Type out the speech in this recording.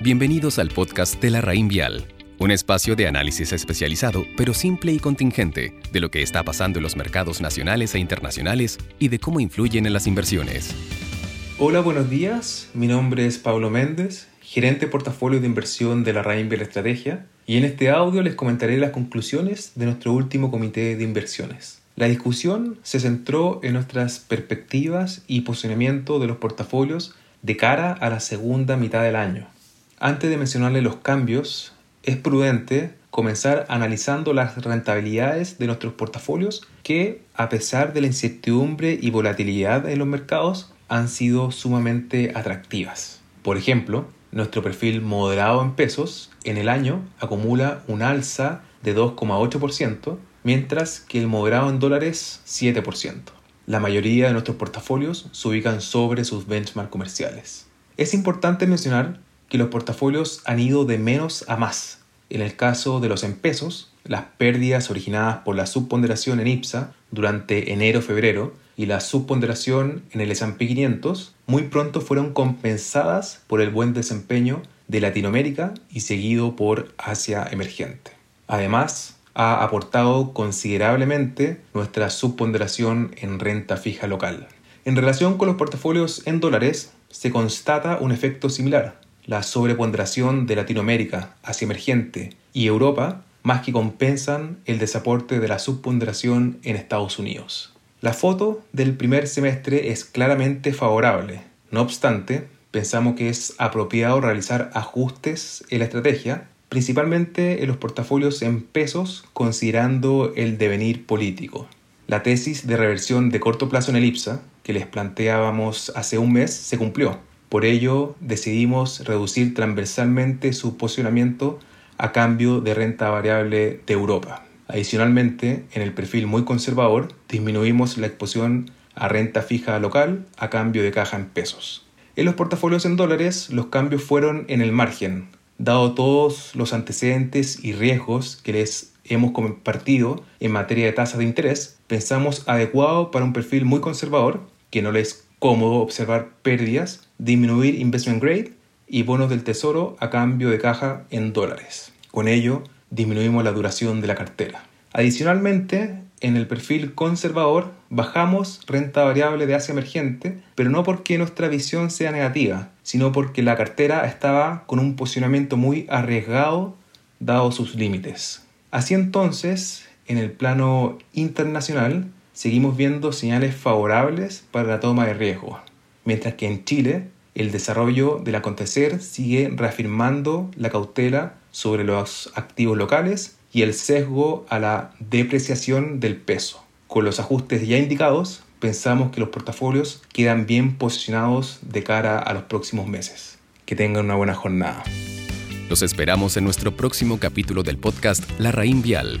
Bienvenidos al podcast de la Raín Vial, un espacio de análisis especializado, pero simple y contingente, de lo que está pasando en los mercados nacionales e internacionales y de cómo influyen en las inversiones. Hola, buenos días. Mi nombre es Pablo Méndez, gerente de portafolio de inversión de la Raín Vial Estrategia, y en este audio les comentaré las conclusiones de nuestro último comité de inversiones. La discusión se centró en nuestras perspectivas y posicionamiento de los portafolios de cara a la segunda mitad del año. Antes de mencionarle los cambios, es prudente comenzar analizando las rentabilidades de nuestros portafolios que, a pesar de la incertidumbre y volatilidad en los mercados, han sido sumamente atractivas. Por ejemplo, nuestro perfil moderado en pesos en el año acumula un alza de 2,8%, mientras que el moderado en dólares 7%. La mayoría de nuestros portafolios se ubican sobre sus benchmarks comerciales. Es importante mencionar que los portafolios han ido de menos a más. En el caso de los en pesos, las pérdidas originadas por la subponderación en IPSA durante enero-febrero y la subponderación en el S&P 500 muy pronto fueron compensadas por el buen desempeño de Latinoamérica y seguido por Asia emergente. Además, ha aportado considerablemente nuestra subponderación en renta fija local. En relación con los portafolios en dólares, se constata un efecto similar la sobreponderación de Latinoamérica, Asia emergente y Europa más que compensan el desaporte de la subponderación en Estados Unidos. La foto del primer semestre es claramente favorable. No obstante, pensamos que es apropiado realizar ajustes en la estrategia, principalmente en los portafolios en pesos, considerando el devenir político. La tesis de reversión de corto plazo en el IPSA, que les planteábamos hace un mes, se cumplió. Por ello, decidimos reducir transversalmente su posicionamiento a cambio de renta variable de Europa. Adicionalmente, en el perfil muy conservador, disminuimos la exposición a renta fija local a cambio de caja en pesos. En los portafolios en dólares, los cambios fueron en el margen. Dado todos los antecedentes y riesgos que les hemos compartido en materia de tasas de interés, pensamos adecuado para un perfil muy conservador, que no les cómodo observar pérdidas, disminuir investment grade y bonos del tesoro a cambio de caja en dólares. Con ello, disminuimos la duración de la cartera. Adicionalmente, en el perfil conservador bajamos renta variable de Asia emergente, pero no porque nuestra visión sea negativa, sino porque la cartera estaba con un posicionamiento muy arriesgado dado sus límites. Así entonces, en el plano internacional, seguimos viendo señales favorables para la toma de riesgo, mientras que en Chile el desarrollo del acontecer sigue reafirmando la cautela sobre los activos locales y el sesgo a la depreciación del peso. Con los ajustes ya indicados, pensamos que los portafolios quedan bien posicionados de cara a los próximos meses. Que tengan una buena jornada. Los esperamos en nuestro próximo capítulo del podcast La Raín Vial